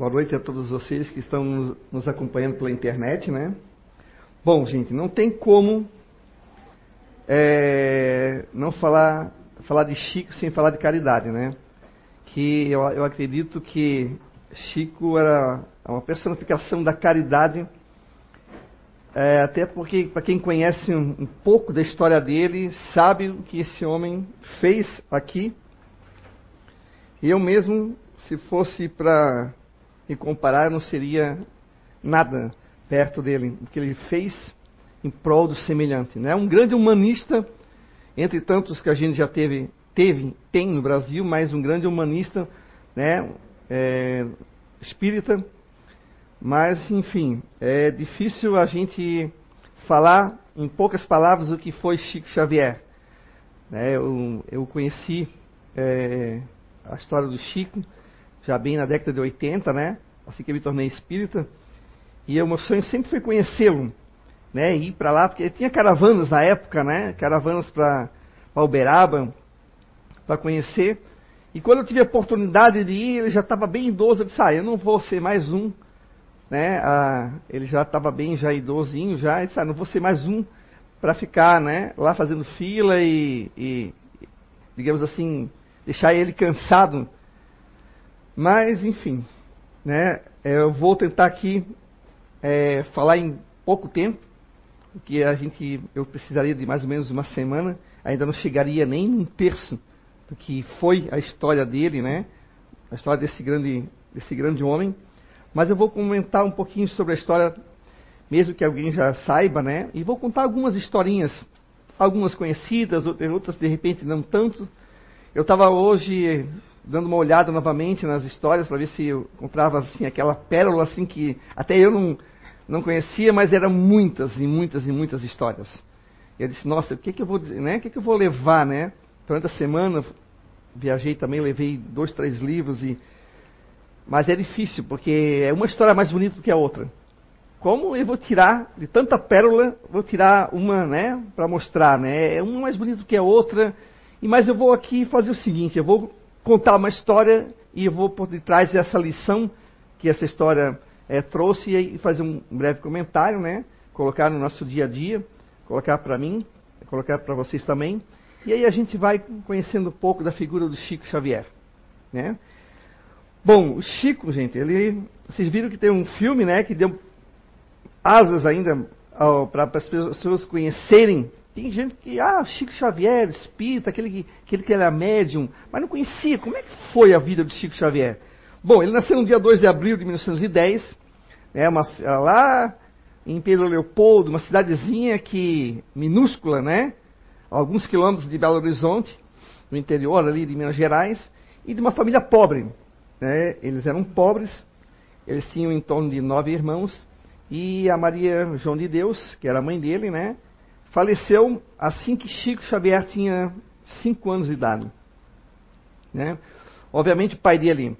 Boa noite a todos vocês que estão nos acompanhando pela internet, né? Bom, gente, não tem como é, não falar, falar de Chico sem falar de caridade, né? Que eu, eu acredito que Chico era uma personificação da caridade, é, até porque, para quem conhece um, um pouco da história dele, sabe o que esse homem fez aqui. Eu mesmo, se fosse para me comparar, não seria nada perto dele, do que ele fez em prol do semelhante. Né? Um grande humanista, entre tantos que a gente já teve, teve tem no Brasil, mas um grande humanista, né? É, espírita. Mas, enfim, é difícil a gente falar em poucas palavras o que foi Chico Xavier. É, eu, eu, conheci é, a história do Chico já bem na década de 80, né? Assim que eu me tornei espírita. E o meu sonho sempre foi conhecê-lo, né? Ir para lá, porque tinha caravanas na época, né? Caravanas para Uberaba, para conhecer. E quando eu tive a oportunidade de ir, ele já estava bem idoso. Eu disse, ah, eu não vou ser mais um. Né? Ah, ele já estava bem já idosinho, já. Ele disse, ah, não vou ser mais um para ficar né, lá fazendo fila e, e, digamos assim, deixar ele cansado. Mas, enfim, né, eu vou tentar aqui é, falar em pouco tempo, porque a gente, eu precisaria de mais ou menos uma semana, ainda não chegaria nem um terço do que foi a história dele, né? A história desse grande, desse grande homem. Mas eu vou comentar um pouquinho sobre a história, mesmo que alguém já saiba, né? E vou contar algumas historinhas, algumas conhecidas, outras de repente não tanto. Eu estava hoje dando uma olhada novamente nas histórias para ver se eu encontrava assim aquela pérola assim que até eu não não conhecia, mas eram muitas e muitas e muitas histórias. E eu disse, nossa, o que que eu vou, né? O que que eu vou levar, né? Durante a semana viajei também, levei dois, três livros e mas é difícil porque é uma história mais bonita do que a outra. Como eu vou tirar de tanta pérola, vou tirar uma, né, para mostrar, né? É uma mais bonita do que a outra. E mas eu vou aqui fazer o seguinte, eu vou contar uma história e eu vou por detrás dessa lição que essa história é, trouxe e fazer um breve comentário, né? Colocar no nosso dia a dia, colocar para mim, colocar para vocês também. E aí a gente vai conhecendo um pouco da figura do Chico Xavier, né? Bom, o Chico, gente, ele, vocês viram que tem um filme, né, que deu asas ainda para as pessoas conhecerem tem gente que, ah, Chico Xavier, espírita, aquele que, aquele que era médium, mas não conhecia. Como é que foi a vida de Chico Xavier? Bom, ele nasceu no dia 2 de abril de 1910, né, uma, lá em Pedro Leopoldo, uma cidadezinha que minúscula, né? Alguns quilômetros de Belo Horizonte, no interior ali de Minas Gerais, e de uma família pobre. Né? Eles eram pobres, eles tinham em torno de nove irmãos, e a Maria João de Deus, que era a mãe dele, né? Faleceu assim que Chico Xavier tinha 5 anos de idade. Né? Obviamente o pai dele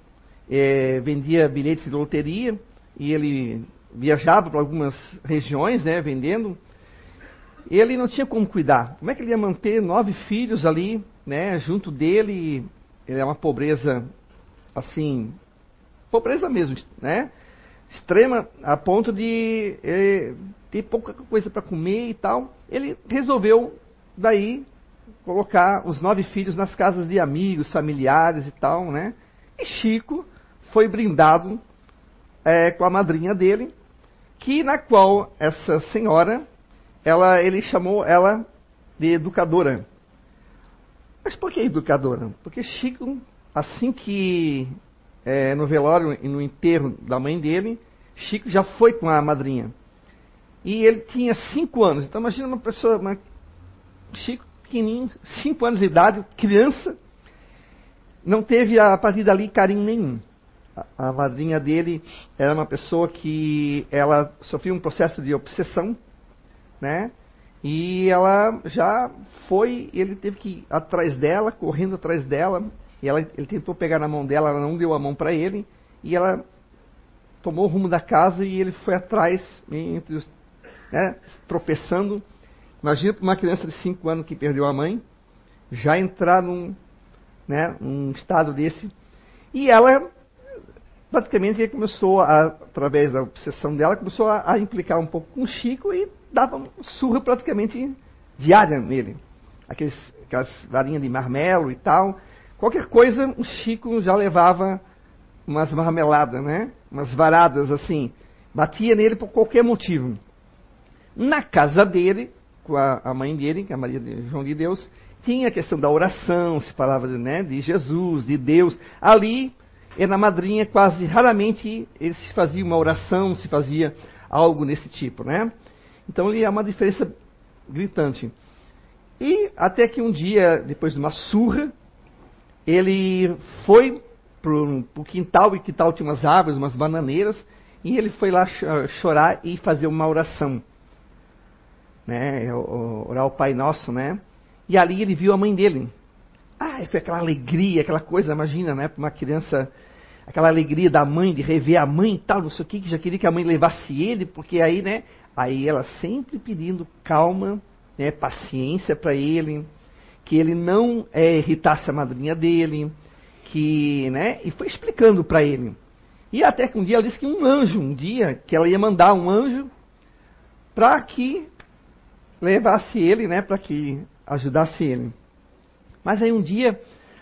é, vendia bilhetes de loteria e ele viajava para algumas regiões, né, vendendo. Ele não tinha como cuidar. Como é que ele ia manter nove filhos ali, né, junto dele? Ele é uma pobreza, assim, pobreza mesmo, né? Extrema a ponto de eh, ter pouca coisa para comer e tal, ele resolveu daí colocar os nove filhos nas casas de amigos, familiares e tal, né? E Chico foi brindado é, com a madrinha dele, que na qual essa senhora, ela, ele chamou ela de educadora. Mas por que educadora? Porque Chico, assim que é, no velório e no enterro da mãe dele, Chico já foi com a madrinha. E ele tinha cinco anos. Então imagina uma pessoa, uma, Chico pequenininho, cinco anos de idade, criança, não teve a partir dali carinho nenhum. A, a madrinha dele era uma pessoa que ela sofreu um processo de obsessão, né? E ela já foi, ele teve que ir atrás dela, correndo atrás dela, e ela, ele tentou pegar na mão dela, ela não deu a mão para ele, e ela tomou o rumo da casa e ele foi atrás, entre os né, tropeçando. Imagina uma criança de 5 anos que perdeu a mãe, já entrar num, né, num estado desse. E ela praticamente começou, a, através da obsessão dela, começou a, a, implicar um pouco com o Chico e dava surra praticamente diária nele. Aqueles, aquelas varinhas de marmelo e tal. Qualquer coisa, o Chico já levava umas marmeladas, né? Umas varadas assim. Batia nele por qualquer motivo. Na casa dele, com a, a mãe dele, que é a Maria de João de Deus, tinha a questão da oração, se falava né, de Jesus, de Deus. Ali, na madrinha, quase raramente se fazia uma oração, se fazia algo nesse tipo, né? Então, ali é uma diferença gritante. E até que um dia, depois de uma surra, ele foi para o quintal, e quintal tinha umas árvores, umas bananeiras, e ele foi lá chorar e fazer uma oração. Né? Orar o Pai Nosso, né? E ali ele viu a mãe dele. Ah, foi aquela alegria, aquela coisa, imagina, né? Para uma criança, aquela alegria da mãe, de rever a mãe e tal, não sei o que, que já queria que a mãe levasse ele, porque aí, né? Aí ela sempre pedindo calma, né, paciência para ele, que ele não é, irritasse a madrinha dele, que, né? E foi explicando para ele. E até que um dia ela disse que um anjo, um dia, que ela ia mandar um anjo para que levasse ele, né? Para que ajudasse ele. Mas aí um dia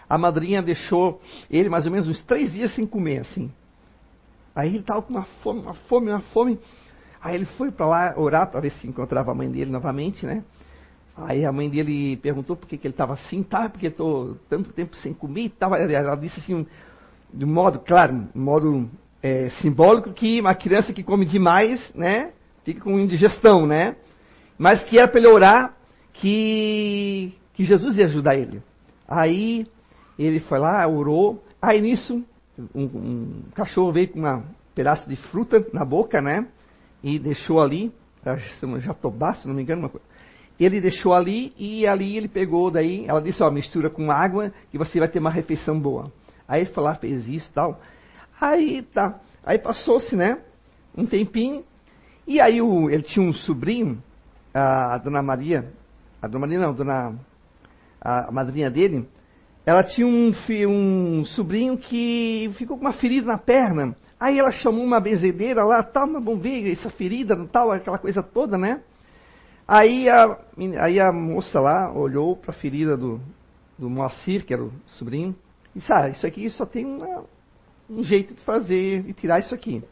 a madrinha deixou ele mais ou menos uns três dias sem comer, assim. Aí ele estava com uma fome, uma fome, uma fome. Aí ele foi para lá orar para ver se encontrava a mãe dele novamente, né? Aí a mãe dele perguntou por que, que ele estava assim, tá? Porque estou tanto tempo sem comer e tal. Ela disse assim, de modo, claro, de modo é, simbólico, que uma criança que come demais, né? Fica com indigestão, né? Mas que era para ele orar que, que Jesus ia ajudar ele. Aí ele foi lá, orou. Aí nisso, um, um cachorro veio com um pedaço de fruta na boca, né? E deixou ali, jatobá, se não me engano, uma coisa. Ele deixou ali e ali ele pegou, daí ela disse, ó, mistura com água que você vai ter uma refeição boa. Aí ele falou, ah, fez isso tal. Aí tá. Aí passou-se, né? Um tempinho. E aí o, ele tinha um sobrinho, a dona Maria, a dona Maria não, a dona, a, madrinha dele, ela tinha um, um sobrinho que ficou com uma ferida na perna. Aí ela chamou uma benzedeira lá, tal, mas vamos ver essa ferida, tal, aquela coisa toda, né? Aí a, aí a moça lá olhou para a ferida do, do Moacir, que era o sobrinho, e disse, ah, isso aqui só tem uma, um jeito de fazer e tirar isso aqui.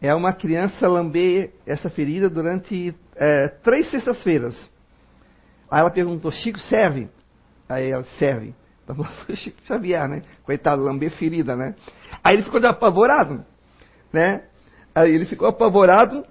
É uma criança lamber essa ferida durante é, três sextas-feiras. Aí ela perguntou, Chico, serve? Aí ela, serve. Então foi Chico Xavier, né? Coitado, lamber ferida, né? Aí ele ficou apavorado, né? Aí ele ficou apavorado,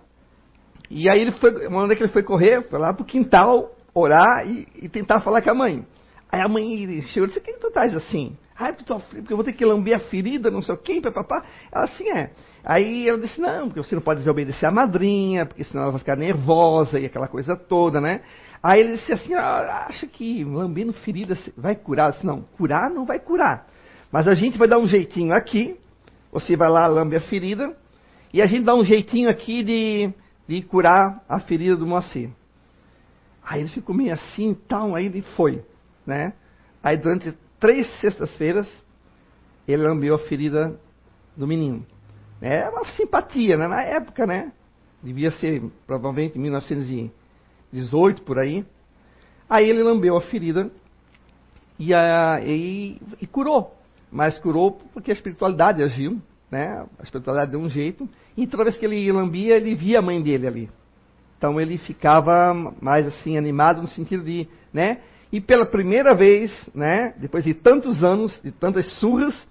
e aí ele foi, uma hora que ele foi correr, foi lá pro quintal, orar e, e tentar falar com a mãe. Aí a mãe chegou e disse, o que tu estás assim? Ah, porque, porque eu vou ter que lamber a ferida, não sei o quê, papapá. Ela assim é. Aí ela disse, não, porque você não pode desobedecer a madrinha, porque senão ela vai ficar nervosa e aquela coisa toda, né? Aí ele disse assim, ah, acha que lambendo ferida vai curar? Eu disse, não, curar não vai curar. Mas a gente vai dar um jeitinho aqui, você vai lá, lambe a ferida, e a gente dá um jeitinho aqui de, de curar a ferida do Moacir. Aí ele ficou meio assim, tal, aí ele foi, né? Aí durante três sextas-feiras, ele lambeu a ferida do menino. É uma simpatia, né? Na época, né? Devia ser provavelmente 1900 18 por aí. Aí ele lambeu a ferida e, a, e, e curou. Mas curou porque a espiritualidade agiu, né? A espiritualidade deu um jeito. E toda vez que ele lambia, ele via a mãe dele ali. Então ele ficava mais assim animado no sentido de, né? E pela primeira vez, né, depois de tantos anos, de tantas surras,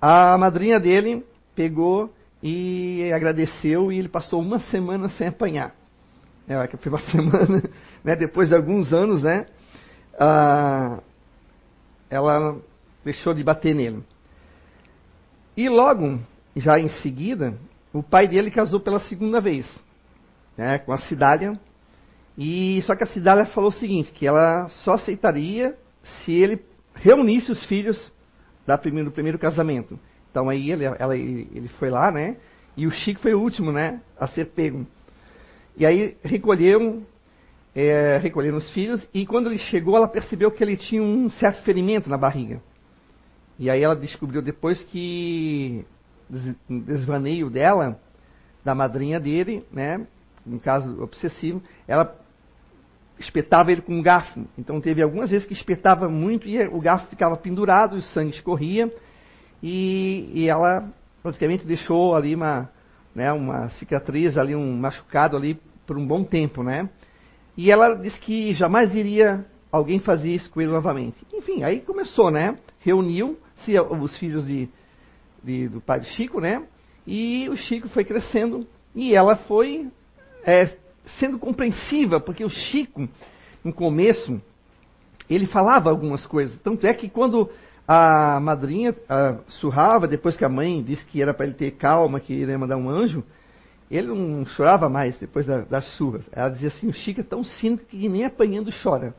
a madrinha dele pegou e agradeceu e ele passou uma semana sem apanhar que foi uma semana, né, depois de alguns anos, né, ah, ela deixou de bater nele. E logo, já em seguida, o pai dele casou pela segunda vez, né, com a Cidália. E só que a Cidália falou o seguinte, que ela só aceitaria se ele reunisse os filhos da primeiro, do primeiro casamento. Então aí ele, ela, ele foi lá, né? E o Chico foi o último, né, a ser pego. E aí recolheram, é, recolheram os filhos, e quando ele chegou, ela percebeu que ele tinha um certo ferimento na barriga. E aí ela descobriu depois que um desvaneio dela, da madrinha dele, né? No caso obsessivo, ela espetava ele com um garfo. Então teve algumas vezes que espetava muito e o garfo ficava pendurado, o sangue escorria e, e ela praticamente deixou ali uma, né, uma cicatriz, ali um machucado ali por um bom tempo, né? E ela disse que jamais iria alguém fazer isso com ele novamente. Enfim, aí começou, né? Reuniu-se os filhos de, de, do pai Chico, né? E o Chico foi crescendo e ela foi é, sendo compreensiva, porque o Chico, no começo, ele falava algumas coisas. Tanto é que quando a madrinha a, surrava, depois que a mãe disse que era para ele ter calma, que ele ia mandar um anjo, ele não chorava mais depois da, das surras. Ela dizia assim: o Chico é tão cínico que nem apanhando chora.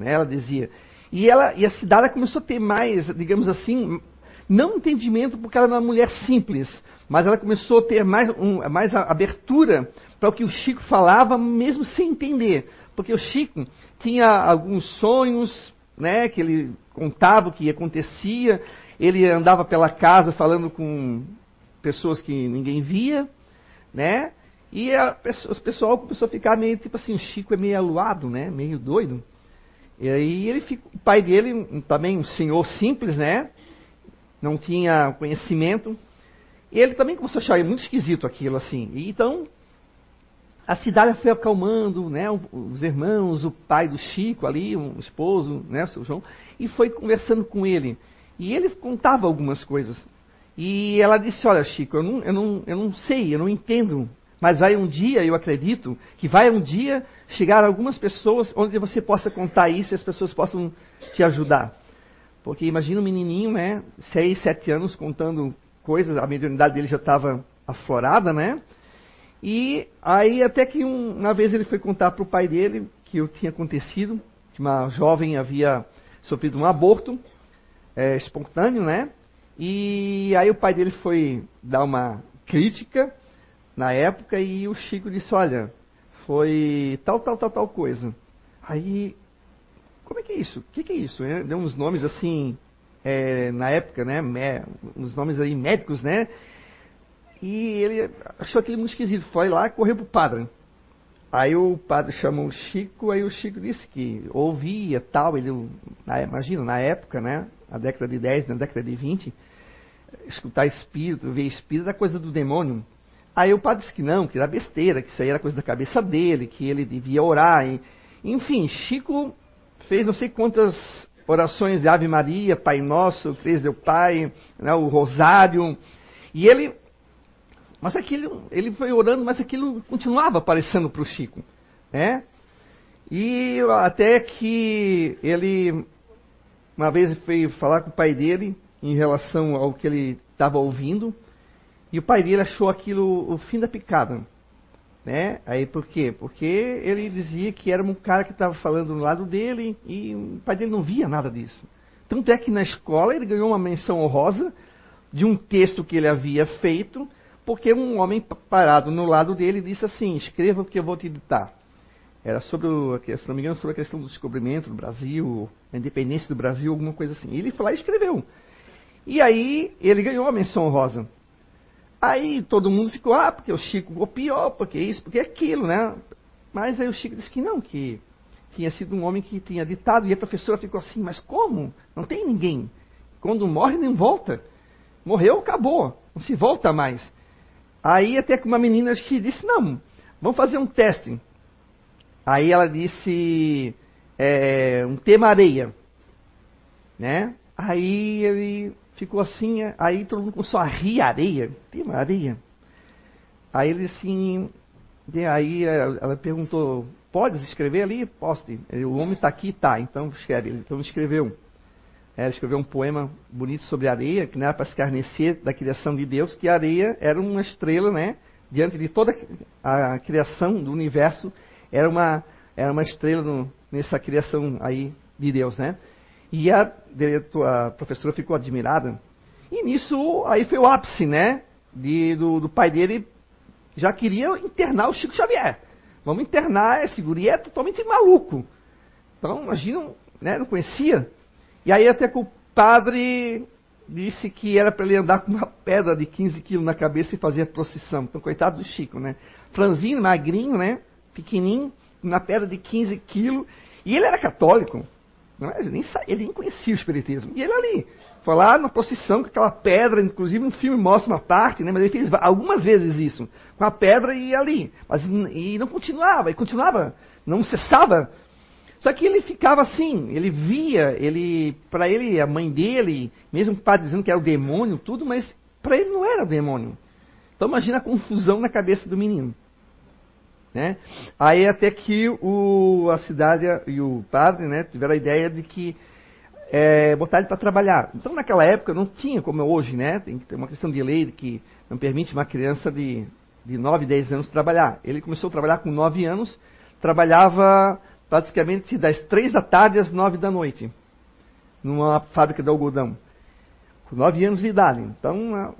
Né? Ela dizia. E, ela, e a cidade começou a ter mais, digamos assim, não entendimento porque ela era uma mulher simples, mas ela começou a ter mais, um, mais abertura para o que o Chico falava, mesmo sem entender. Porque o Chico tinha alguns sonhos, né, que ele contava o que acontecia, ele andava pela casa falando com pessoas que ninguém via, né? E a, o pessoal começou a ficar meio tipo assim, o Chico é meio aluado, né? Meio doido. E aí ele fica, o pai dele, também um senhor simples, né? Não tinha conhecimento, e ele também começou a achar muito esquisito aquilo, assim. E então, a cidade foi acalmando, né? Os irmãos, o pai do Chico ali, o esposo, né? O seu João, e foi conversando com ele. E ele contava algumas coisas. E ela disse: Olha, Chico, eu não, eu não, eu não sei, eu não entendo. Mas vai um dia, eu acredito, que vai um dia chegar algumas pessoas onde você possa contar isso e as pessoas possam te ajudar. Porque imagina um menininho, né? Seis, sete anos contando coisas, a mediunidade dele já estava aflorada, né? E aí até que um, uma vez ele foi contar para o pai dele que o tinha acontecido, que uma jovem havia sofrido um aborto é, espontâneo, né? E aí o pai dele foi dar uma crítica na época e o Chico disse, olha, foi tal, tal, tal, tal coisa. Aí, como é que é isso? O que, que é isso? Deu uns nomes assim é, na época, né, uns nomes aí médicos, né? E ele achou aquele muito esquisito, foi lá e correu pro padre. Aí o padre chamou o Chico, aí o Chico disse que ouvia tal, ele, na, imagina, na época, né, na década de 10, na década de 20, escutar espírito, ver espírito era coisa do demônio. Aí o padre disse que não, que era besteira, que isso aí era coisa da cabeça dele, que ele devia orar. E, enfim, Chico fez não sei quantas orações de Ave Maria, Pai Nosso, Três Deu Pai, né, o Rosário. E ele, mas aquilo, ele foi orando, mas aquilo continuava aparecendo para o Chico, né? E até que ele, uma vez foi falar com o pai dele em relação ao que ele estava ouvindo, e o pai dele achou aquilo o fim da picada. Né? Aí por quê? Porque ele dizia que era um cara que estava falando do lado dele e o pai dele não via nada disso. Tanto é que na escola ele ganhou uma menção honrosa de um texto que ele havia feito, porque um homem parado no lado dele disse assim: escreva o que eu vou te ditar. Era sobre, o, se não me engano, sobre a questão do descobrimento do Brasil, a independência do Brasil, alguma coisa assim. E ele foi lá e escreveu. E aí ele ganhou a menção honrosa. Aí todo mundo ficou, ah, porque o Chico copiou, porque isso, porque aquilo, né? Mas aí o Chico disse que não, que tinha sido um homem que tinha ditado, e a professora ficou assim, mas como? Não tem ninguém. Quando morre, nem volta. Morreu, acabou. Não se volta mais. Aí até que uma menina que disse, não, vamos fazer um teste. Aí ela disse, é, um tema areia. Né? Aí ele ficou assim, aí todo mundo começou a rir areia, tem uma areia. Aí ele assim, aí ela perguntou, pode escrever ali? Poste. O homem está aqui, tá, então escreve. Então escreveu. É, escreveu um poema bonito sobre areia, que não era para escarnecer da criação de Deus, que a areia era uma estrela, né? Diante de toda a criação do universo, era uma, era uma estrela no, nessa criação aí de Deus, né? E a, a professora ficou admirada. E nisso, aí foi o ápice, né? De, do, do pai dele já queria internar o Chico Xavier. Vamos internar, esse guri é totalmente maluco. Então, imagina, né, não conhecia. E aí até que o padre disse que era para ele andar com uma pedra de 15 quilos na cabeça e fazer a procissão. Então, coitado do Chico, né? Franzinho, magrinho, né? Pequenininho, uma pedra de 15 quilos. E ele era católico. Ele, nem, ele nem conhecia o Espiritismo. E ele ali, foi lá na procissão com aquela pedra, inclusive um filme mostra uma parte, né? Mas ele fez algumas vezes isso, com a pedra e ali. Mas e não continuava, e continuava, não cessava só que ele ficava assim, ele via, ele, para ele, a mãe dele, mesmo o padre dizendo que era o demônio, tudo, mas para ele não era o demônio. Então imagina a confusão na cabeça do menino. Né? Aí até que o, a cidade e o padre né, tiveram a ideia de que é, botar ele para trabalhar. Então naquela época não tinha como hoje, né? Tem uma questão de lei que não permite uma criança de, de 9, 10 anos trabalhar. Ele começou a trabalhar com 9 anos, trabalhava praticamente das três da tarde às nove da noite, numa fábrica de algodão, com nove anos de idade. Então,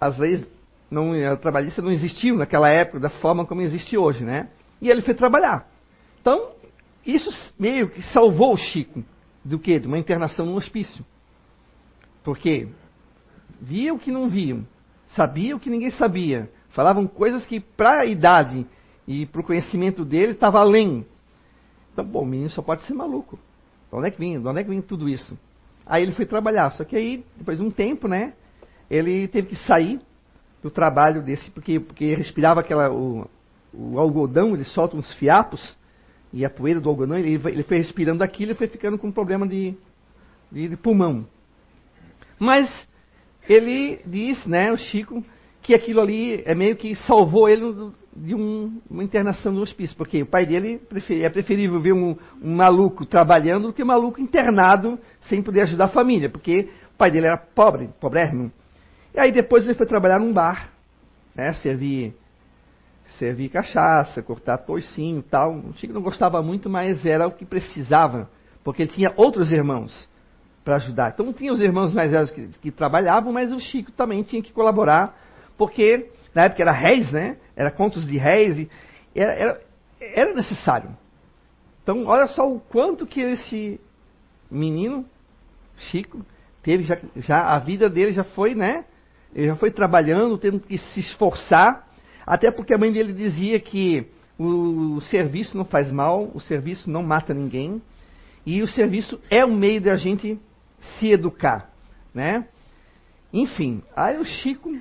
as leis não, trabalhistas não existiam naquela época da forma como existe hoje, né? E ele foi trabalhar. Então, isso meio que salvou o Chico do quê? De uma internação no hospício. Porque via o que não viam, sabia o que ninguém sabia, falavam coisas que para a idade e para o conhecimento dele estava além então, bom, o menino só pode ser maluco. De onde é que vem? De onde é que vem tudo isso? Aí ele foi trabalhar, só que aí, depois de um tempo, né, ele teve que sair do trabalho desse, porque, porque respirava aquela, o, o algodão, ele solta uns fiapos, e a poeira do algodão, ele, ele foi respirando aquilo e foi ficando com um problema de, de, de pulmão. Mas ele diz, né, o Chico, que aquilo ali é meio que salvou ele de um, uma internação no hospício, porque o pai dele é preferível ver um, um, maluco trabalhando do que um maluco internado sem poder ajudar a família, porque o pai dele era pobre, pobrérrimo. E aí depois ele foi trabalhar num bar, né, servir, servir cachaça, cortar toicinho tal. O Chico não gostava muito, mas era o que precisava, porque ele tinha outros irmãos para ajudar. Então tinha os irmãos mais velhos que, que trabalhavam, mas o Chico também tinha que colaborar, porque na época era réis, né? Era contos de réis, e era, era, era necessário. Então, olha só o quanto que esse menino, Chico, teve já, já a vida dele já foi, né? Ele já foi trabalhando, tendo que se esforçar, até porque a mãe dele dizia que o, serviço não faz mal, o serviço não mata ninguém, e o serviço é um meio de a gente se educar, né? Enfim, aí o Chico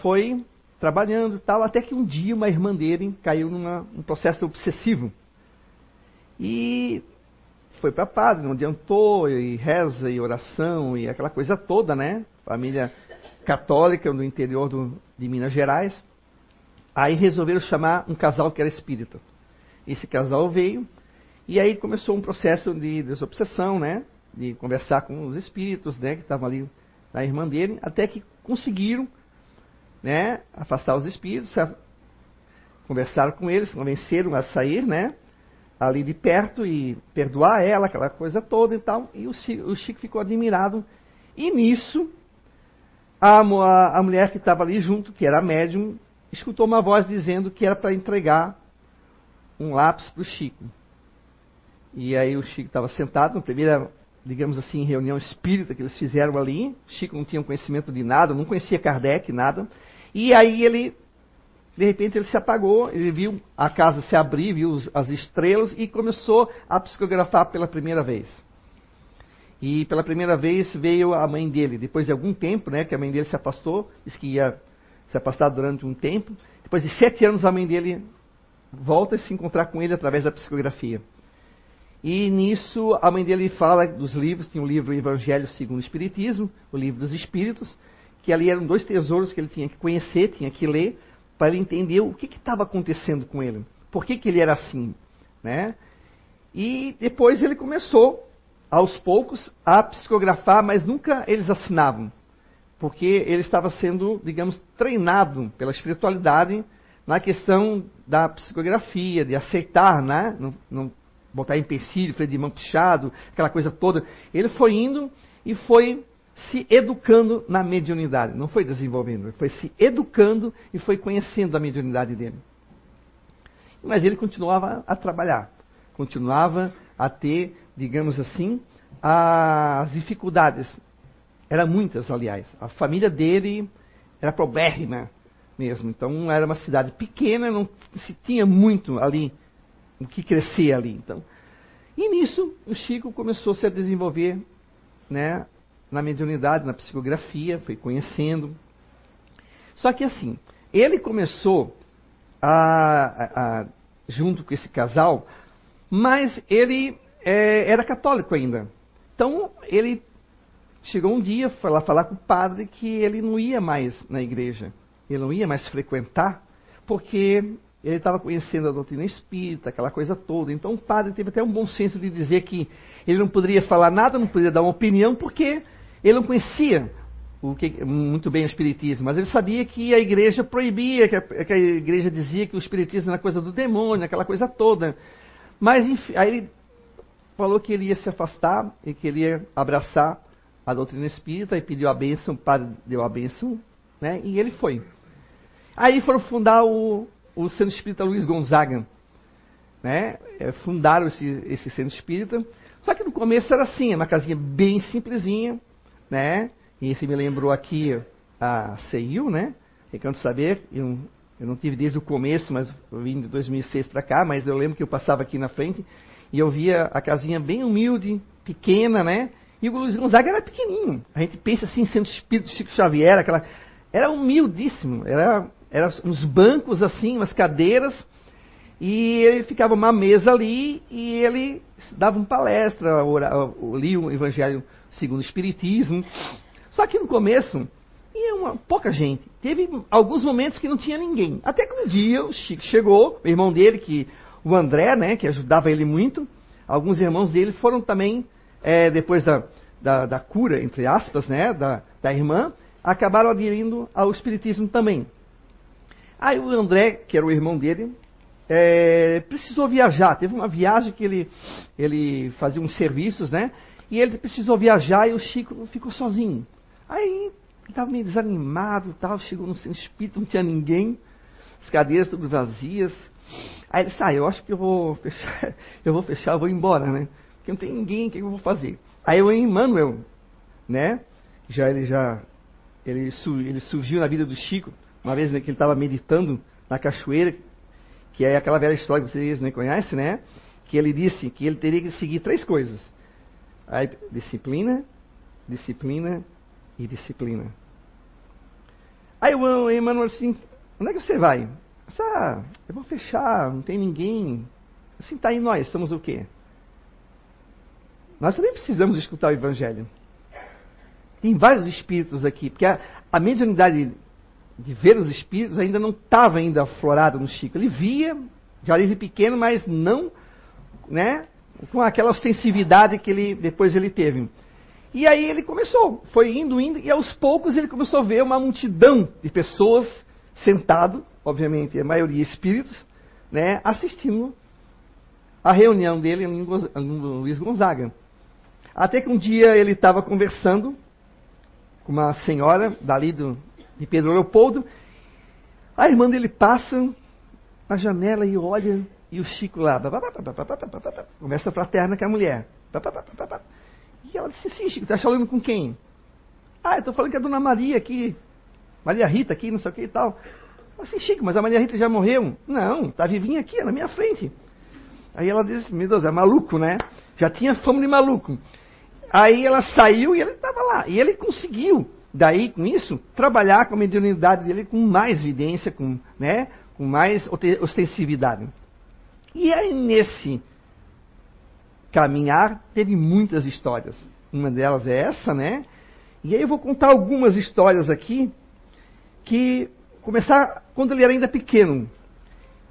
foi trabalhando e tal, até que um dia uma irmã dele caiu num processo obsessivo. E foi para padre, não adiantou, e reza, e oração, e aquela coisa toda, né? Família católica no interior do, de Minas Gerais. Aí resolveram chamar um casal que era espírita. Esse casal veio, e aí começou um processo de desobsessão, né? De conversar com os espíritos, né? Que estavam ali na irmã dele, até que conseguiram né, afastar os espíritos, conversaram com eles, convenceram a sair, né, ali de perto e perdoar ela, aquela coisa toda e tal. E o Chico, o Chico ficou admirado. E nisso, a, a, a mulher que estava ali junto, que era médium, escutou uma voz dizendo que era para entregar um lápis para o Chico. E aí o Chico estava sentado na primeira, digamos assim, reunião espírita que eles fizeram ali. Chico não tinha conhecimento de nada, não conhecia Kardec, nada. E aí ele, de repente, ele se apagou, ele viu a casa se abrir, viu as estrelas e começou a psicografar pela primeira vez. E pela primeira vez veio a mãe dele, depois de algum tempo, né, que a mãe dele se afastou, disse que ia se afastar durante um tempo. Depois de sete anos, a mãe dele volta a se encontrar com ele através da psicografia. E nisso a mãe dele fala dos livros, tem o livro Evangelho segundo o Espiritismo, o livro dos Espíritos, que ali eram dois tesouros que ele tinha que conhecer, tinha que ler, para ele entender o que estava acontecendo com ele, por que, que ele era assim. Né? E depois ele começou, aos poucos, a psicografar, mas nunca eles assinavam, porque ele estava sendo, digamos, treinado pela espiritualidade na questão da psicografia, de aceitar, né? não, não botar empecilho, freio de mão puxado, aquela coisa toda. Ele foi indo e foi se educando na mediunidade. Não foi desenvolvendo, foi se educando e foi conhecendo a mediunidade dele. Mas ele continuava a trabalhar, continuava a ter, digamos assim, as dificuldades. Era muitas, aliás. A família dele era probérrima mesmo. Então era uma cidade pequena, não se tinha muito ali o que crescer ali. Então, e nisso o Chico começou -se a desenvolver, né, na mediunidade, na psicografia, foi conhecendo. Só que assim, ele começou a, a, a junto com esse casal, mas ele é, era católico ainda. Então ele chegou um dia, lá falar com o padre que ele não ia mais na igreja, ele não ia mais frequentar, porque ele estava conhecendo a doutrina espírita, aquela coisa toda. Então o padre teve até um bom senso de dizer que ele não poderia falar nada, não poderia dar uma opinião, porque ele não conhecia que, muito bem o espiritismo, mas ele sabia que a igreja proibia, que a, que a igreja dizia que o espiritismo era coisa do demônio, aquela coisa toda. Mas enfim, aí ele falou que ele ia se afastar e que ele ia abraçar a doutrina espírita e pediu a bênção, o padre deu a bênção, né? E ele foi. Aí foram fundar o, o Centro Espírita Luiz Gonzaga, né? É, fundaram esse, esse centro espírita. Só que no começo era assim, uma casinha bem simplesinha, né? E se me lembrou aqui a CEIU, né? Recanto Saber, eu, eu não tive desde o começo, mas eu vim de 2006 para cá, mas eu lembro que eu passava aqui na frente e eu via a casinha bem humilde, pequena, né? E o Luiz Gonzaga era pequenininho. A gente pensa assim, sendo espírito Chico Xavier, aquela... Era humildíssimo, era, era uns bancos assim, umas cadeiras, e ele ficava uma mesa ali e ele dava uma palestra, lia o Evangelho segundo o Espiritismo. Só que no começo ia uma, pouca gente. Teve alguns momentos que não tinha ninguém. Até que um dia o Chico chegou, o irmão dele, que o André, né, que ajudava ele muito, alguns irmãos dele foram também, é, depois da, da, da, cura, entre aspas, né, da, da irmã, acabaram aderindo ao Espiritismo também. Aí o André, que era o irmão dele, é, precisou viajar. Teve uma viagem que ele, ele fazia uns serviços, né? E ele precisou viajar e o Chico ficou sozinho. Aí estava meio desanimado, tal, chegou no centro espírito, não tinha ninguém, as cadeiras todas vazias. Aí ele saiu, ah, eu acho que eu vou fechar, eu vou fechar, eu vou embora, né? Porque não tem ninguém, o que eu vou fazer? Aí o Emmanuel, né? Já ele já ele, ele surgiu na vida do Chico, uma vez né, que ele estava meditando na cachoeira, que é aquela velha história que vocês né, conhecem, né? Que ele disse que ele teria que seguir três coisas: a disciplina, disciplina e disciplina. Aí o Emmanuel assim, onde é que você vai? Ah, eu vou fechar, não tem ninguém. Assim, tá aí nós, somos o quê? Nós também precisamos escutar o Evangelho. Tem vários espíritos aqui, porque a, a mediunidade de ver os espíritos ainda não estava ainda aflorada no Chico. Ele via, já desde pequeno, mas não né, com aquela ostensividade que ele depois ele teve. E aí ele começou, foi indo, indo, e aos poucos ele começou a ver uma multidão de pessoas sentado, obviamente a maioria espíritos, né, assistindo a reunião dele no Luiz Gonzaga. Até que um dia ele estava conversando com uma senhora dali do, de Pedro Leopoldo, a irmã dele passa na janela e olha, e o Chico lá, começa a fraterna com a mulher. E ela disse, sim, Chico, tá falando com quem? Ah, eu tô falando que é a Dona Maria aqui, Maria Rita aqui, não sei o que e tal. Assim, Chico, mas a Maria Rita já morreu? Não, tá vivinha aqui, na minha frente. Aí ela disse, meu Deus, é maluco, né? Já tinha fama de maluco. Aí ela saiu e ele estava lá. E ele conseguiu, daí com isso, trabalhar com a mediunidade dele com mais evidência, com, né, com mais ostensividade. E aí nesse caminhar, teve muitas histórias. Uma delas é essa, né? E aí eu vou contar algumas histórias aqui que começar quando ele era ainda pequeno.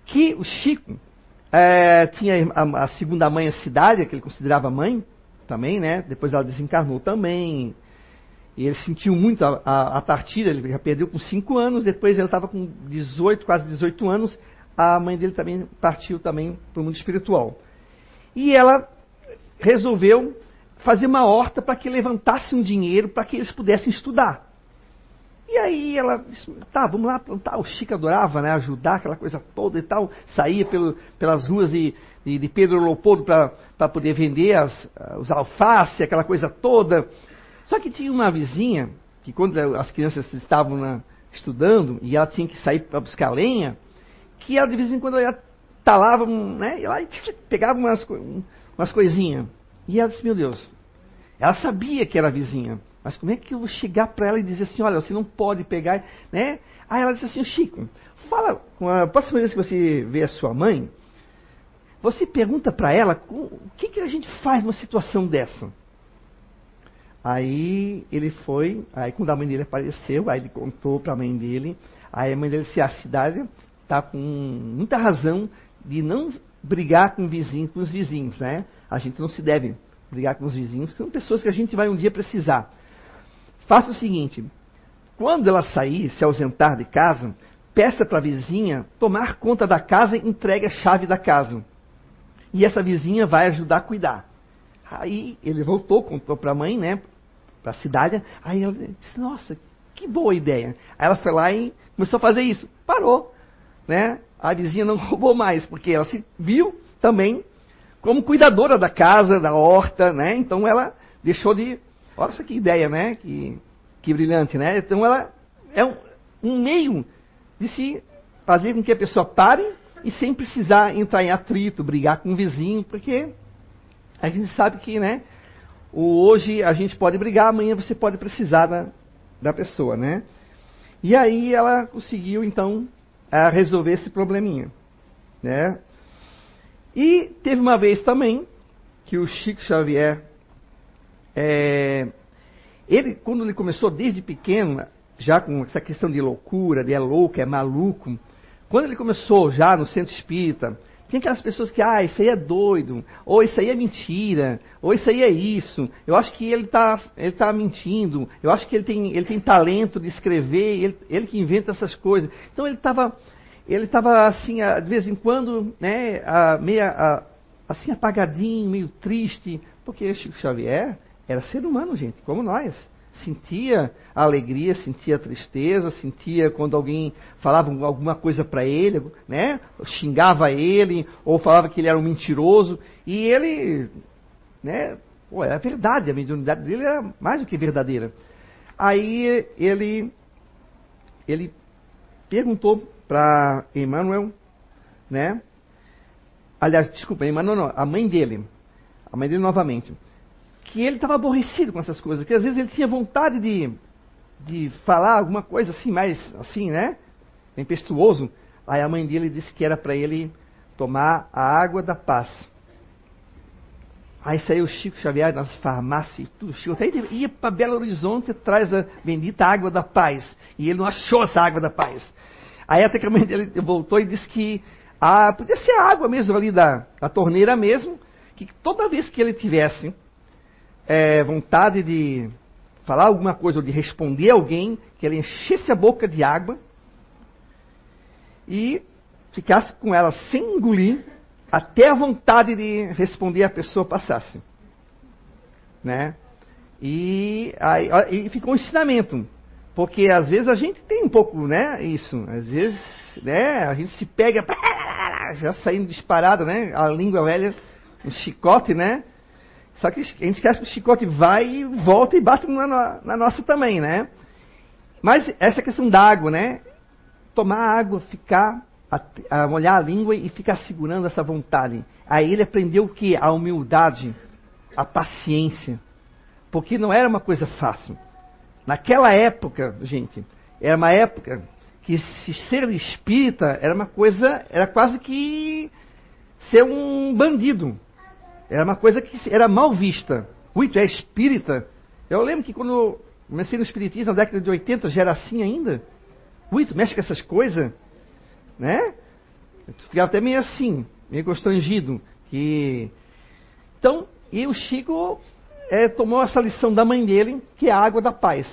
Que o Chico é, tinha a, a, segunda mãe, a cidade, que ele considerava mãe também, né? Depois ela desencarnou também. E ele sentiu muito a, a, a partida, ele já perdeu com 5 anos, depois ele estava com 18, quase 18 anos, a mãe dele também partiu também para o mundo espiritual. E ela resolveu fazer uma horta para que levantasse um dinheiro para que eles pudessem estudar. E aí ela disse, tá, vamos lá plantar. O Chico adorava né, ajudar, aquela coisa toda e tal. Saía pelo, pelas ruas de, de, de Pedro Leopoldo para poder vender as, os alface, aquela coisa toda. Só que tinha uma vizinha, que quando as crianças estavam na, estudando, e ela tinha que sair para buscar lenha, que ela de vez em quando ela talava, né, ela pegava umas, umas coisinhas. E ela disse, meu Deus, ela sabia que era vizinha, mas como é que eu vou chegar para ela e dizer assim, olha, você não pode pegar, né? Aí ela disse assim, Chico, fala, a próxima vez que você vê a sua mãe, você pergunta para ela o que, que a gente faz numa situação dessa. Aí ele foi, aí quando a mãe dele apareceu, aí ele contou para a mãe dele, aí a mãe dele disse, a cidade está com muita razão de não brigar com, vizinho, com os vizinhos, né? A gente não se deve brigar com os vizinhos, que são pessoas que a gente vai um dia precisar. Faça o seguinte, quando ela sair, se ausentar de casa, peça para a vizinha tomar conta da casa e entregue a chave da casa. E essa vizinha vai ajudar a cuidar. Aí ele voltou, contou para a mãe, né? Para a cidade. Aí ela disse: Nossa, que boa ideia. Aí ela foi lá e começou a fazer isso. Parou. Né? A vizinha não roubou mais, porque ela se viu também como cuidadora da casa, da horta, né? Então ela deixou de. Olha só que ideia, né? Que, que brilhante, né? Então ela é um, um meio de se fazer com que a pessoa pare e sem precisar entrar em atrito, brigar com o vizinho, porque a gente sabe que, né? Hoje a gente pode brigar, amanhã você pode precisar da, da pessoa, né? E aí ela conseguiu, então, resolver esse probleminha, né? E teve uma vez também que o Chico Xavier, é, ele, quando ele começou desde pequeno, já com essa questão de loucura, de é louco, é maluco, quando ele começou já no centro espírita, tinha aquelas pessoas que, ah, isso aí é doido, ou isso aí é mentira, ou isso aí é isso. Eu acho que ele está ele tá mentindo, eu acho que ele tem, ele tem talento de escrever, ele, ele que inventa essas coisas. Então ele estava ele tava assim, de vez em quando, né, meio assim apagadinho, meio triste, porque Chico Xavier era ser humano, gente, como nós sentia a alegria, sentia a tristeza, sentia quando alguém falava alguma coisa para ele, né? Xingava ele ou falava que ele era um mentiroso e ele, né? Pô, era verdade, a mediunidade dele era mais do que verdadeira. Aí ele ele perguntou para Emmanuel, né? Aliás, desculpa, Emmanuel não, a mãe dele, a mãe dele novamente que ele estava aborrecido com essas coisas, que às vezes ele tinha vontade de, de falar alguma coisa assim, mais assim, né? Tempestuoso. Aí a mãe dele disse que era para ele tomar a água da paz. Aí saiu o Chico Xavier nas farmácias e tudo. Chico até ia para Belo Horizonte atrás da bendita água da paz. E ele não achou essa água da paz. Aí até que a mãe dele voltou e disse que ah, podia ser a água mesmo ali da, da torneira mesmo, que toda vez que ele tivesse é, vontade de falar alguma coisa ou de responder alguém, que ele enchesse a boca de água e ficasse com ela sem engolir até a vontade de responder a pessoa passasse. Né? E, aí, e ficou um ensinamento. Porque às vezes a gente tem um pouco, né, isso. Às vezes, né, a gente se pega, já saindo disparado, né, a língua velha, um chicote, né, só que a gente esquece que o chicote vai e volta e bate na, na nossa também, né? Mas essa questão da água, né? Tomar água, ficar, a, a molhar a língua e ficar segurando essa vontade. Aí ele aprendeu o que? A humildade, a paciência. Porque não era uma coisa fácil. Naquela época, gente, era uma época que se ser espírita era uma coisa, era quase que ser um bandido. Era uma coisa que era mal vista. Ui, tu é espírita? Eu lembro que quando comecei no espiritismo na década de 80 já era assim ainda. Ui, tu mexe com essas coisas? Né? Eu ficava até meio assim, meio constrangido. Que... Então, e o Chico é, tomou essa lição da mãe dele, que é a água da paz.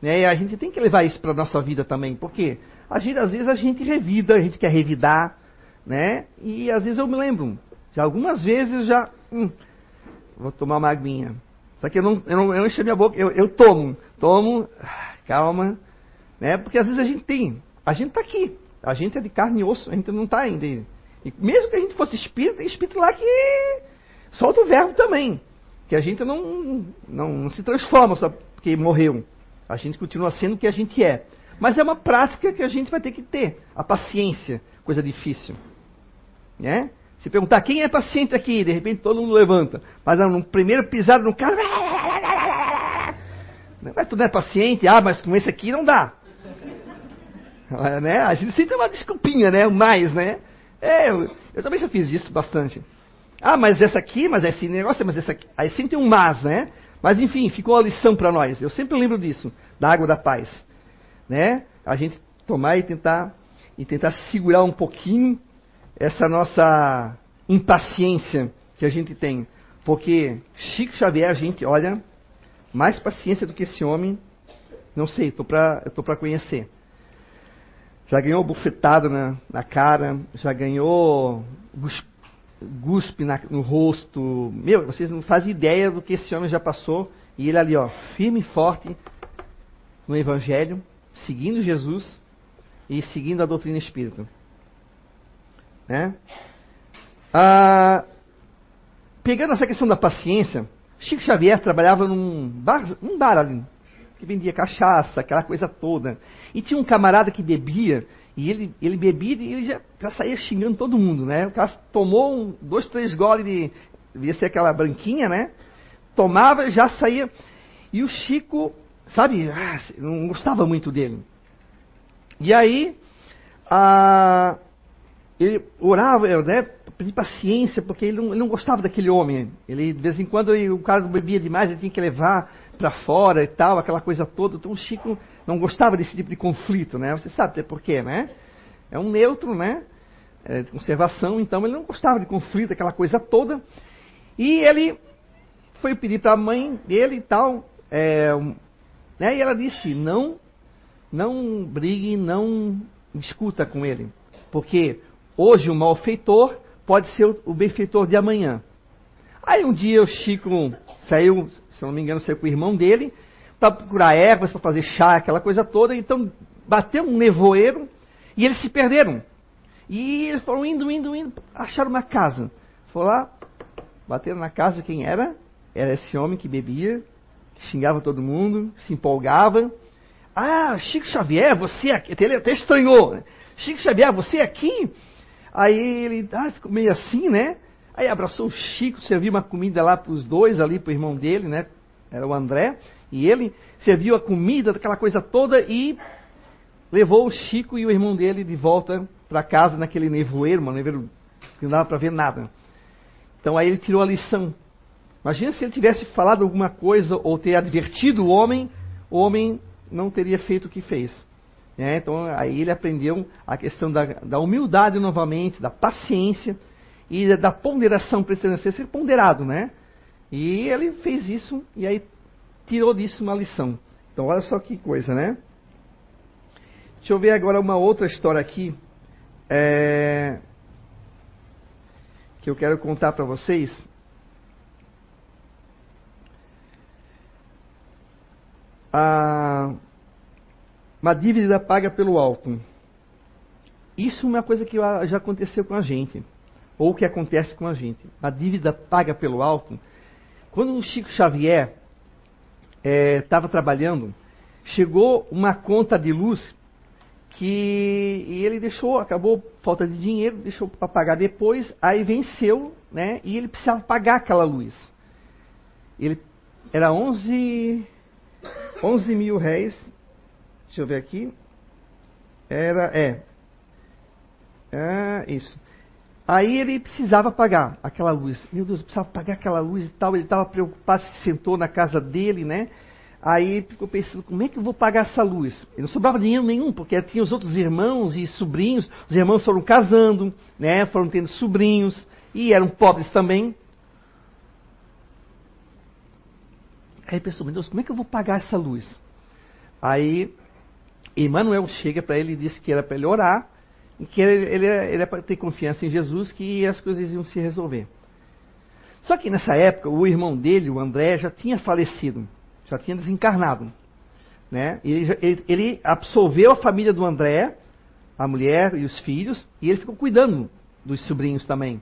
Né? E a gente tem que levar isso para a nossa vida também, porque às vezes a gente revida, a gente quer revidar, né? E às vezes eu me lembro, já algumas vezes já. Hum, vou tomar uma aguinha. Só que eu não, eu não, eu não minha boca, eu, eu tomo, tomo, calma, né? Porque às vezes a gente tem, a gente está aqui, a gente é de carne e osso, a gente não está ainda. E mesmo que a gente fosse espírito, tem espírito lá que solta o verbo também. que a gente não, não, não se transforma só porque morreu. A gente continua sendo o que a gente é. Mas é uma prática que a gente vai ter que ter. A paciência, coisa difícil. Né? Se perguntar quem é paciente aqui, de repente todo mundo levanta. Mas no primeiro pisado no carro. Mas tu não é paciente? Ah, mas com esse aqui não dá. né? A gente sempre tem uma desculpinha, né? Mais, né? É, eu, eu, também já fiz isso bastante. Ah, mas essa aqui, mas esse negócio, mas essa aqui. Aí sempre tem um mas, né? Mas enfim, ficou a lição para nós. Eu sempre lembro disso, da água da paz. Né? A gente tomar e tentar e tentar segurar um pouquinho essa nossa impaciência que a gente tem. Porque Chico Xavier, a gente, olha, mais paciência do que esse homem, não sei, tô pra, eu para conhecer. Já ganhou bufetada na, na cara, já ganhou guspe na, no rosto. Meu, vocês não fazem ideia do que esse homem já passou. E ele ali, ó, firme e forte no Evangelho, seguindo Jesus e seguindo a doutrina espírita. Né? Ah, pegando essa questão da paciência, Chico Xavier trabalhava num bar, num bar ali, que vendia cachaça, aquela coisa toda. E tinha um camarada que bebia, e ele, ele bebia e ele já, já saía xingando todo mundo, né? O cara tomou um, dois, três goles de. devia ser aquela branquinha, né? Tomava, já saía. E o Chico, sabe, ah, não gostava muito dele. E aí, a, ele orava, né, pedir paciência, porque ele não, ele não, gostava daquele homem. Ele, de vez em quando, ele, o cara bebia demais, ele tinha que levar para fora e tal, aquela coisa toda. Então o Chico não gostava desse tipo de conflito, né? Você sabe até por quê, né? É um neutro, né? É de conservação, então ele não gostava de conflito, aquela coisa toda. E ele foi pedir para a mãe dele e tal, é, né? E ela disse: não, não brigue, não discuta com ele, porque hoje o malfeitor pode ser o benfeitor de amanhã. Aí um dia o Chico saiu, se não me engano, saiu com o irmão dele, para procurar ervas, para fazer chá, aquela coisa toda. Então bateu um nevoeiro e eles se perderam. E eles foram indo, indo, indo, acharam uma casa. Foram lá, bateram na casa, quem era? Era esse homem que bebia, que xingava todo mundo, se empolgava. Ah, Chico Xavier, você aqui. Ele até estranhou. Chico Xavier, você aqui? Aí ele ah, ficou meio assim, né? Aí abraçou o Chico, serviu uma comida lá para os dois, ali para o irmão dele, né? Era o André. E ele serviu a comida, aquela coisa toda, e levou o Chico e o irmão dele de volta para casa naquele nevoeiro, mano, nevoeiro que não dava para ver nada. Então aí ele tirou a lição. Imagina se ele tivesse falado alguma coisa ou ter advertido o homem, o homem não teria feito o que fez. É, então aí ele aprendeu a questão da, da, humildade novamente, da paciência e da ponderação, precisando ser ponderado, né? E ele fez isso e aí tirou disso uma lição. Então olha só que coisa, né? Deixa eu ver agora uma outra história aqui é, que eu quero contar para vocês. Ah, uma dívida paga pelo alto. Isso é uma coisa que já aconteceu com a gente, ou que acontece com a gente. A dívida paga pelo alto. Quando o Chico Xavier estava é, trabalhando, chegou uma conta de luz que ele deixou, acabou falta de dinheiro, deixou para pagar depois, aí venceu, né? E ele precisava pagar aquela luz. Ele era 11, 11 mil réis Deixa eu ver aqui. Era, é. É, isso. Aí ele precisava pagar aquela luz. Meu Deus, precisava pagar aquela luz e tal. Ele estava preocupado, se sentou na casa dele, né? Aí ficou pensando, como é que eu vou pagar essa luz? E não sobrava dinheiro nenhum, porque tinha os outros irmãos e sobrinhos. Os irmãos foram casando, né? Foram tendo sobrinhos. E eram pobres também. Aí ele pensou, meu Deus, como é que eu vou pagar essa luz? Aí Emmanuel chega para ele e diz que era para ele orar, e que ele, ele, ele é para ter confiança em Jesus, que as coisas iam se resolver. Só que nessa época, o irmão dele, o André, já tinha falecido, já tinha desencarnado. Né? Ele, ele, ele absolveu a família do André, a mulher e os filhos, e ele ficou cuidando dos sobrinhos também.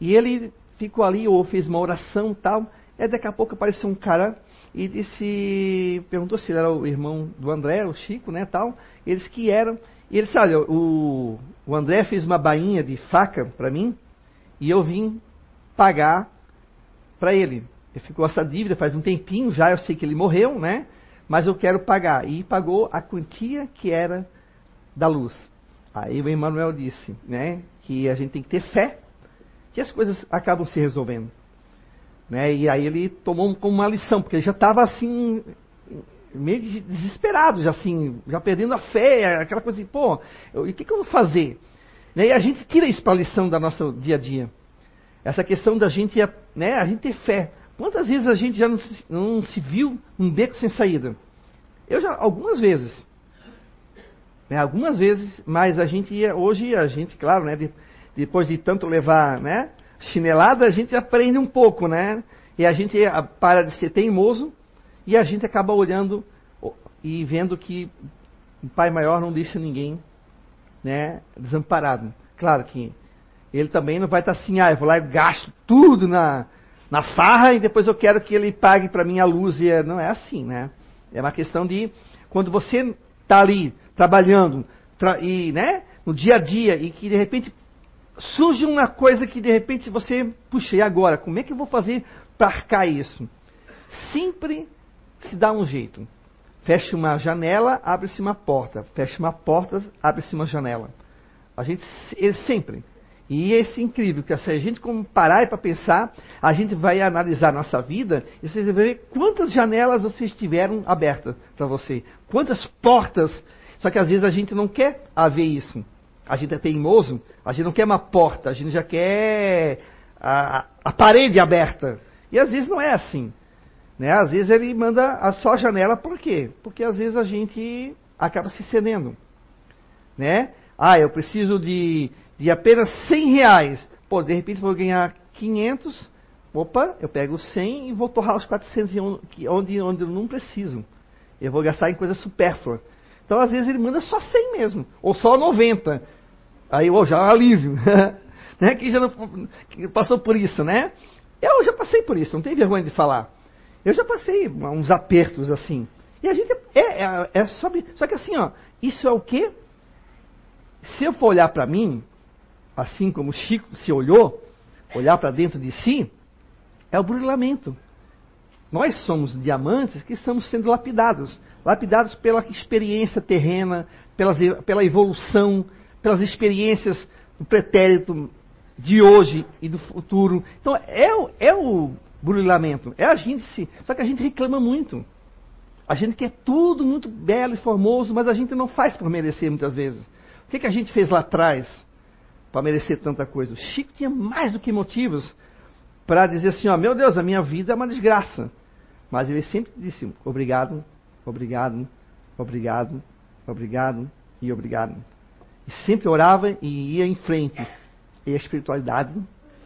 E ele ficou ali, ou fez uma oração tal, E daqui a pouco apareceu um cara e disse, perguntou se ele era o irmão do André, o Chico, né, tal. Eles que eram. E ele disse, olha, o, o André fez uma bainha de faca para mim e eu vim pagar para ele. Ele ficou essa dívida faz um tempinho já, eu sei que ele morreu, né? Mas eu quero pagar. E pagou a quantia que era da luz. Aí o Emmanuel disse, né, que a gente tem que ter fé, que as coisas acabam se resolvendo. Né? E aí ele tomou como uma lição, porque ele já estava assim, meio desesperado, já assim, já perdendo a fé, aquela coisa assim, pô, o que, que, eu vou fazer? Né? E a gente tira isso para a lição da nossa dia a dia. Essa questão da gente, né, a gente ter fé. Quantas vezes a gente já não se, não se viu num beco sem saída? Eu já, algumas vezes. Né, algumas vezes, mas a gente hoje a gente, claro, né, de, depois de tanto levar, né, chinelada, a gente aprende um pouco, né? E a gente para de ser teimoso e a gente acaba olhando e vendo que o Pai Maior não deixa ninguém, né, desamparado. Claro que ele também não vai estar assim, ah, eu vou lá e gasto tudo na, na farra e depois eu quero que ele pague para mim a luz. E é, não é assim, né? É uma questão de quando você está ali trabalhando tra e, né, no dia a dia e que de repente surge uma coisa que de repente você, puxa, e agora? Como é que eu vou fazer para arcar isso? Sempre se dá um jeito. Fecha uma janela, abre-se uma porta. Fecha uma porta, abre-se uma janela. A gente sempre. E esse é incrível, que se a gente parar para pensar, a gente vai analisar nossa vida e vocês vão ver quantas janelas vocês tiveram abertas para você. Quantas portas. Só que às vezes a gente não quer haver isso. A gente é teimoso, a gente não quer uma porta, a gente já quer a, a parede aberta. E às vezes não é assim. Né? Às vezes ele manda a só a janela, por quê? Porque às vezes a gente acaba se cedendo. Né? Ah, eu preciso de, de apenas 100 reais. Pô, de repente vou ganhar 500. Opa, eu pego 100 e vou torrar os 400 onde, onde eu não preciso. Eu vou gastar em coisa supérflua. Então, às vezes, ele manda só 100 mesmo, ou só 90. Aí, oh, já alívio. né? Quem já não, passou por isso, né? Eu já passei por isso, não tem vergonha de falar. Eu já passei uns apertos assim. E a gente é, é, é só, que assim, ó, isso é o quê? Se eu for olhar para mim, assim como Chico se olhou, olhar para dentro de si, é o burilamento. Nós somos diamantes que estamos sendo lapidados lapidados pela experiência terrena, pelas, pela evolução, pelas experiências do pretérito de hoje e do futuro. Então é, é o burilamento, é a gente. Só que a gente reclama muito. A gente quer tudo muito belo e formoso, mas a gente não faz por merecer muitas vezes. O que, que a gente fez lá atrás para merecer tanta coisa? O Chico tinha mais do que motivos para dizer assim: ó, meu Deus, a minha vida é uma desgraça. Mas ele sempre disse: obrigado, obrigado, obrigado, obrigado e obrigado. E sempre orava e ia em frente. E a espiritualidade,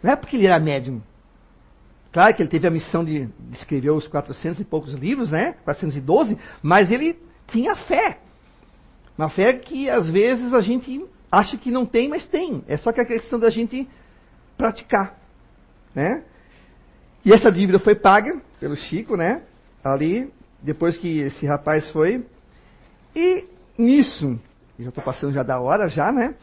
não é porque ele era médium. Claro que ele teve a missão de, de escrever os 400 e poucos livros, né? 412, mas ele tinha fé. Uma fé que às vezes a gente acha que não tem, mas tem. É só que a questão da gente praticar, né? E essa dívida foi paga pelo Chico, né? Ali depois que esse rapaz foi. E nisso, já estou passando já da hora já, né?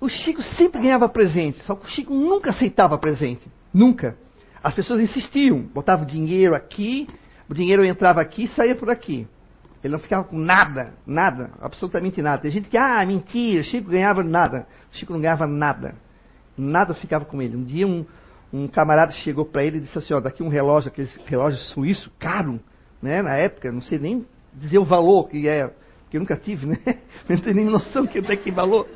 O Chico sempre ganhava presente, só que o Chico nunca aceitava presente. Nunca. As pessoas insistiam, botavam dinheiro aqui, o dinheiro entrava aqui e saía por aqui. Ele não ficava com nada, nada, absolutamente nada. Tem gente que, ah, mentira, Chico ganhava nada. O Chico não ganhava nada. Nada ficava com ele. Um dia um, um camarada chegou para ele e disse assim, ó, daqui um relógio, aquele relógio suíço, caro, né, na época, não sei nem dizer o valor que é, que eu nunca tive, né? Não tenho nem noção que é que valor.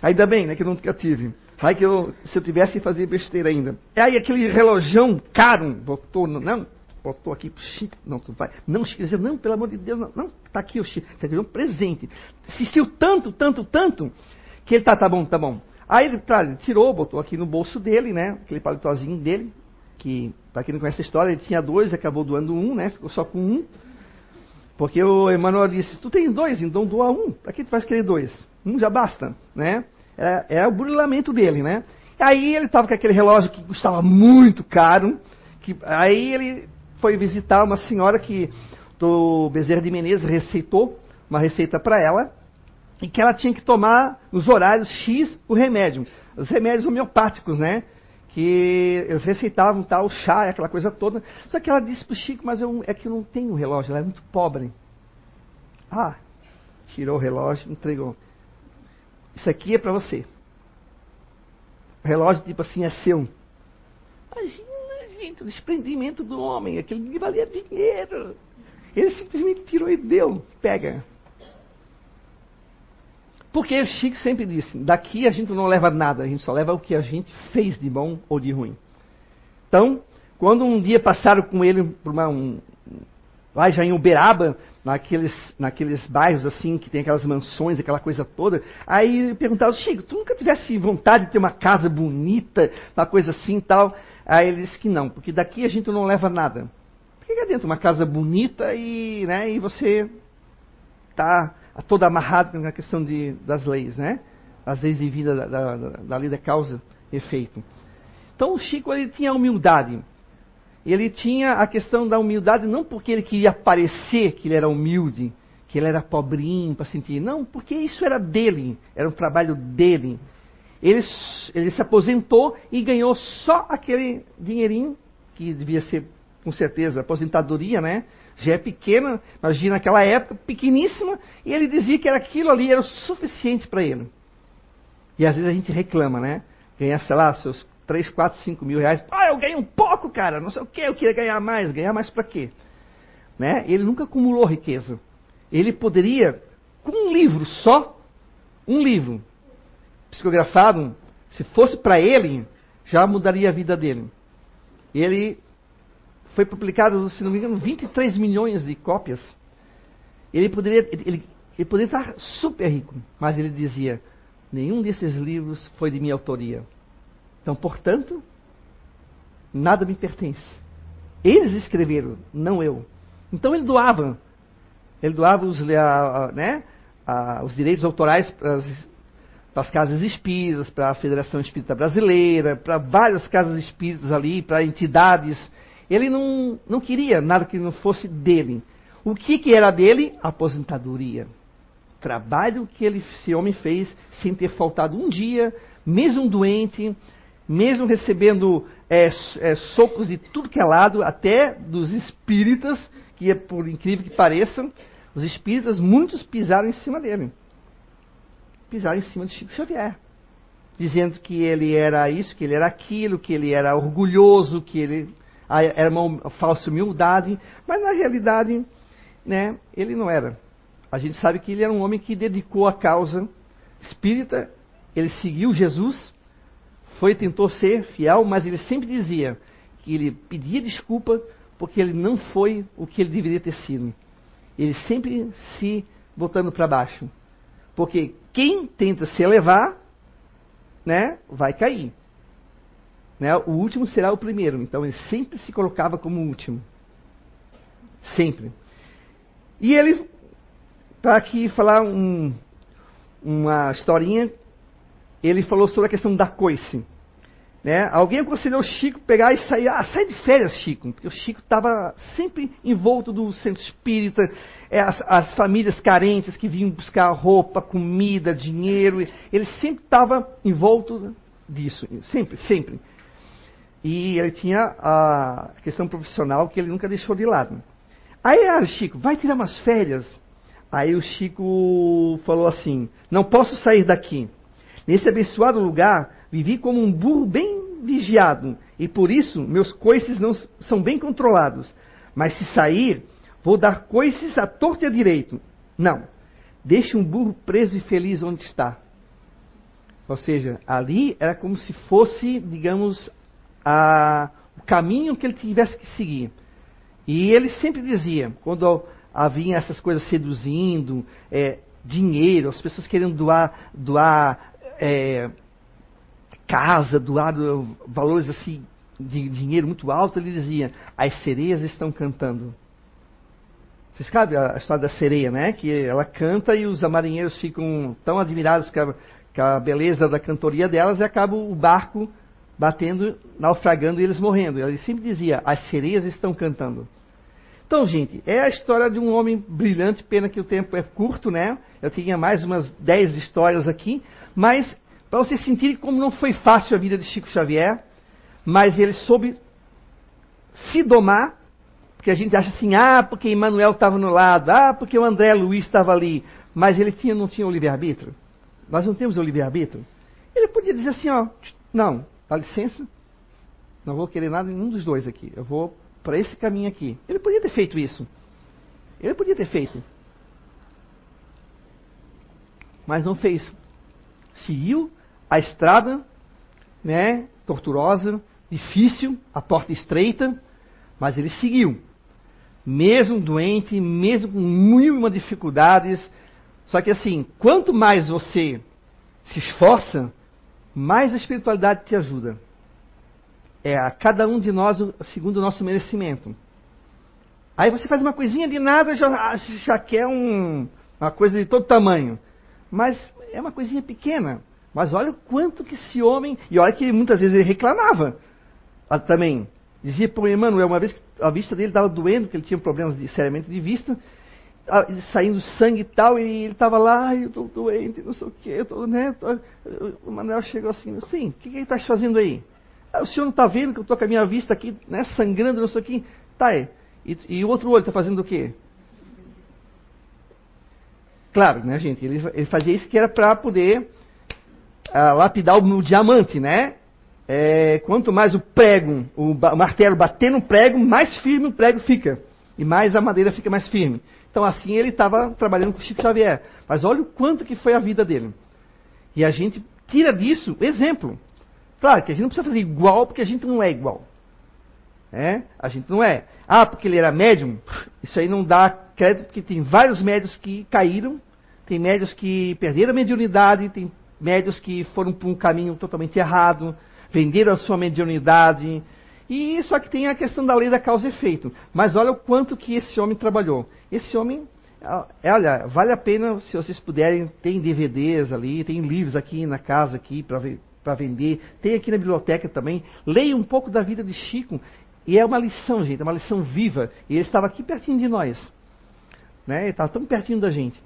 Ainda bem, né, que eu nunca tive. Vai que eu, se eu tivesse, fazia besteira ainda. É aí aquele relojão caro, botou, não, botou aqui, Chico, não, tu vai. Não, Chico, não, pelo amor de Deus, não, não tá aqui o Chico, você um presente. Insistiu tanto, tanto, tanto, que ele tá, tá bom, tá bom. Aí ele, tá, ele tirou, botou aqui no bolso dele, né, aquele palitozinho dele, que, para quem não conhece a história, ele tinha dois, acabou doando um, né? Ficou só com um. Porque o Emmanuel disse, tu tens dois, então doa um. Para que tu vais querer dois? Um já basta, né? É o burilamento dele, né? Aí ele estava com aquele relógio que custava muito caro, Que, aí ele foi visitar uma senhora que do Bezerra de Menezes receitou uma receita para ela e que ela tinha que tomar nos horários X o remédio. Os remédios homeopáticos, né? Que eles receitavam tal chá, aquela coisa toda. Só que ela disse para o Chico, mas eu, é que eu não tenho relógio, ela é muito pobre. Ah, tirou o relógio, entregou. Isso aqui é para você. O relógio, tipo assim, é seu. Imagina, gente, o desprendimento do homem. Aquilo que valia dinheiro. Ele simplesmente tirou e deu. Pega. Porque o Chico sempre disse: daqui a gente não leva nada, a gente só leva o que a gente fez de bom ou de ruim. Então, quando um dia passaram com ele por uma, um, lá já em Uberaba, naqueles, naqueles bairros assim, que tem aquelas mansões, aquela coisa toda. Aí perguntaram, Chico, tu nunca tivesse vontade de ter uma casa bonita, uma coisa assim e tal? Aí ele disse que não, porque daqui a gente não leva nada. Que adianta uma casa bonita e, né, e você está todo amarrado na questão de, das leis, né? As leis de vida da, da, da lei da causa e efeito. Então o Chico ele tinha humildade ele tinha a questão da humildade não porque ele queria parecer que ele era humilde, que ele era pobrinho para sentir, não, porque isso era dele, era um trabalho dele. Ele, ele se aposentou e ganhou só aquele dinheirinho, que devia ser, com certeza, aposentadoria, né? Já é pequena, imagina naquela época, pequeníssima, e ele dizia que era aquilo ali era o suficiente para ele. E às vezes a gente reclama, né? Ganhar, sei lá, seus 3, 4, 5 mil reais. Ah, eu ganho um pouco, cara, não sei o que, eu queria ganhar mais. Ganhar mais para quê? Né? Ele nunca acumulou riqueza. Ele poderia, com um livro só, um livro psicografado, se fosse para ele, já mudaria a vida dele. Ele foi publicado, se não me engano, 23 milhões de cópias. Ele poderia, ele, ele poderia estar super rico, mas ele dizia: nenhum desses livros foi de minha autoria. Então, portanto, nada me pertence. Eles escreveram, não eu. Então ele doava. Ele doava os, né, os direitos autorais para as casas espíritas, para a Federação Espírita Brasileira, para várias casas espíritas ali, para entidades. Ele não, não queria nada que não fosse dele. O que, que era dele? Aposentadoria. Trabalho que ele, esse homem fez sem ter faltado um dia, mesmo doente, mesmo recebendo é, é, socos de tudo que é lado, até dos espíritas, que é por incrível que pareça, os espíritas, muitos pisaram em cima dele. Pisaram em cima de Chico Xavier. Dizendo que ele era isso, que ele era aquilo, que ele era orgulhoso, que ele era uma falsa humildade, mas na realidade, né, ele não era. A gente sabe que ele era um homem que dedicou a causa espírita, ele seguiu Jesus, foi tentou ser fiel, mas ele sempre dizia que ele pedia desculpa porque ele não foi o que ele deveria ter sido. Ele sempre se botando para baixo. Porque quem tenta se elevar, né, vai cair. Né? O último será o primeiro. Então ele sempre se colocava como o último. Sempre. E ele, para aqui falar um, uma historinha ele falou sobre a questão da coice. Né? Alguém aconselhou o Chico pegar e sair, ah, sai de férias, Chico, porque o Chico estava sempre envolto do centro espírita, é, as, as, famílias carentes que vinham buscar roupa, comida, dinheiro, ele sempre estava envolto disso, sempre, sempre. E ele tinha a questão profissional que ele nunca deixou de lado. Aí, ah, Chico, vai tirar umas férias. Aí o Chico falou assim: não posso sair daqui. Nesse abençoado lugar, vivi como um burro bem vigiado, e por isso meus coices não são bem controlados. Mas se sair, vou dar coices à torta e à direito. Não. Deixe um burro preso e feliz onde está. Ou seja, ali era como se fosse, digamos, a, o caminho que ele tivesse que seguir. E ele sempre dizia, quando havia essas coisas seduzindo, é, dinheiro, as pessoas querendo doar, doar é, casa, doado valores assim de dinheiro muito alto, ele dizia: as sereias estão cantando. Vocês sabem a história da sereia, né? Que ela canta e os marinheiros ficam tão admirados com a, com a beleza da cantoria delas e acaba o barco batendo, naufragando e eles morrendo. Ele sempre dizia: as sereias estão cantando. Então, gente, é a história de um homem brilhante, pena que o tempo é curto, né? Eu tinha mais umas 10 histórias aqui, mas para vocês sentirem como não foi fácil a vida de Chico Xavier, mas ele soube se domar, porque a gente acha assim, ah, porque Emmanuel estava no lado, ah, porque o André Luiz estava ali, mas ele tinha, não tinha o livre-arbítrio. Nós não temos o livre-arbítrio. Ele podia dizer assim, ó, não, dá licença, não vou querer nada nenhum dos dois aqui, eu vou para esse caminho aqui. Ele podia ter feito isso. Ele podia ter feito. Mas não fez. Seguiu a estrada, né, torturosa, difícil, a porta estreita, mas ele seguiu. Mesmo doente, mesmo com mil dificuldades. Só que assim, quanto mais você se esforça, mais a espiritualidade te ajuda. É a cada um de nós segundo o nosso merecimento. Aí você faz uma coisinha de nada, já, já quer um, uma coisa de todo tamanho. Mas é uma coisinha pequena. Mas olha o quanto que esse homem. E olha que muitas vezes ele reclamava ah, também. Dizia para o Emmanuel, uma vez que a vista dele estava doendo, que ele tinha problemas de, seriamente de vista, ah, saindo sangue e tal, e ele estava lá, ai, eu estou doente, não sei o quê, tô, né? Tô... O Manuel chegou assim, sim, o que, que ele está fazendo aí? Ah, o senhor não está vendo que eu estou com a minha vista aqui, né, sangrando, não sei o quê? Tá, aí. E, e o outro olho está fazendo o quê? Claro, né, gente? Ele, ele fazia isso que era para poder uh, lapidar o, o, diamante, né? É, quanto mais o prego, o, o martelo bater no prego, mais firme o prego fica. E mais a madeira fica mais firme. Então assim ele estava trabalhando com Chico Xavier. Mas olha o quanto que foi a vida dele. E a gente tira disso exemplo. Claro que a gente não precisa fazer igual, porque a gente não é igual. É? A gente não é. Ah, porque ele era médium? Isso aí não dá crédito, porque tem vários médios que caíram, tem médios que perderam a mediunidade, tem médios que foram por um caminho totalmente errado, venderam a sua mediunidade. E só que tem a questão da lei da causa e efeito. Mas olha o quanto que esse homem trabalhou. Esse homem, é, olha, vale a pena se vocês puderem, tem DVDs ali, tem livros aqui na casa aqui para vender, tem aqui na biblioteca também. Leia um pouco da vida de Chico. E é uma lição, gente, é uma lição viva. E ele estava aqui pertinho de nós. Né? Ele estava tão pertinho da gente.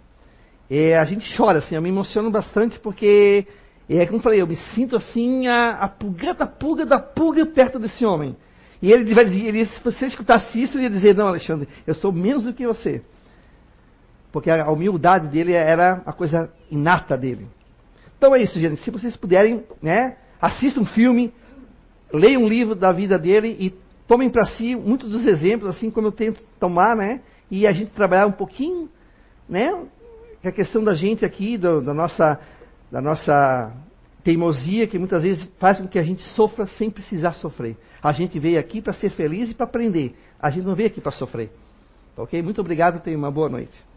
A gente chora, assim, eu me emociono bastante porque, é como eu falei, eu me sinto assim, a, a pulga da pulga da pulga perto desse homem. E ele vai dizer, ele, se você escutasse isso, ele ia dizer, não, Alexandre, eu sou menos do que você. Porque a humildade dele era a coisa inata dele. Então é isso, gente. Se vocês puderem, né, assistam um filme, leiam um livro da vida dele e tomem para si muitos dos exemplos, assim como eu tento tomar, né? E a gente trabalhar um pouquinho, né? A questão da gente aqui, do, da, nossa, da nossa teimosia, que muitas vezes faz com que a gente sofra sem precisar sofrer. A gente veio aqui para ser feliz e para aprender. A gente não veio aqui para sofrer. Ok? Muito obrigado tenha uma boa noite.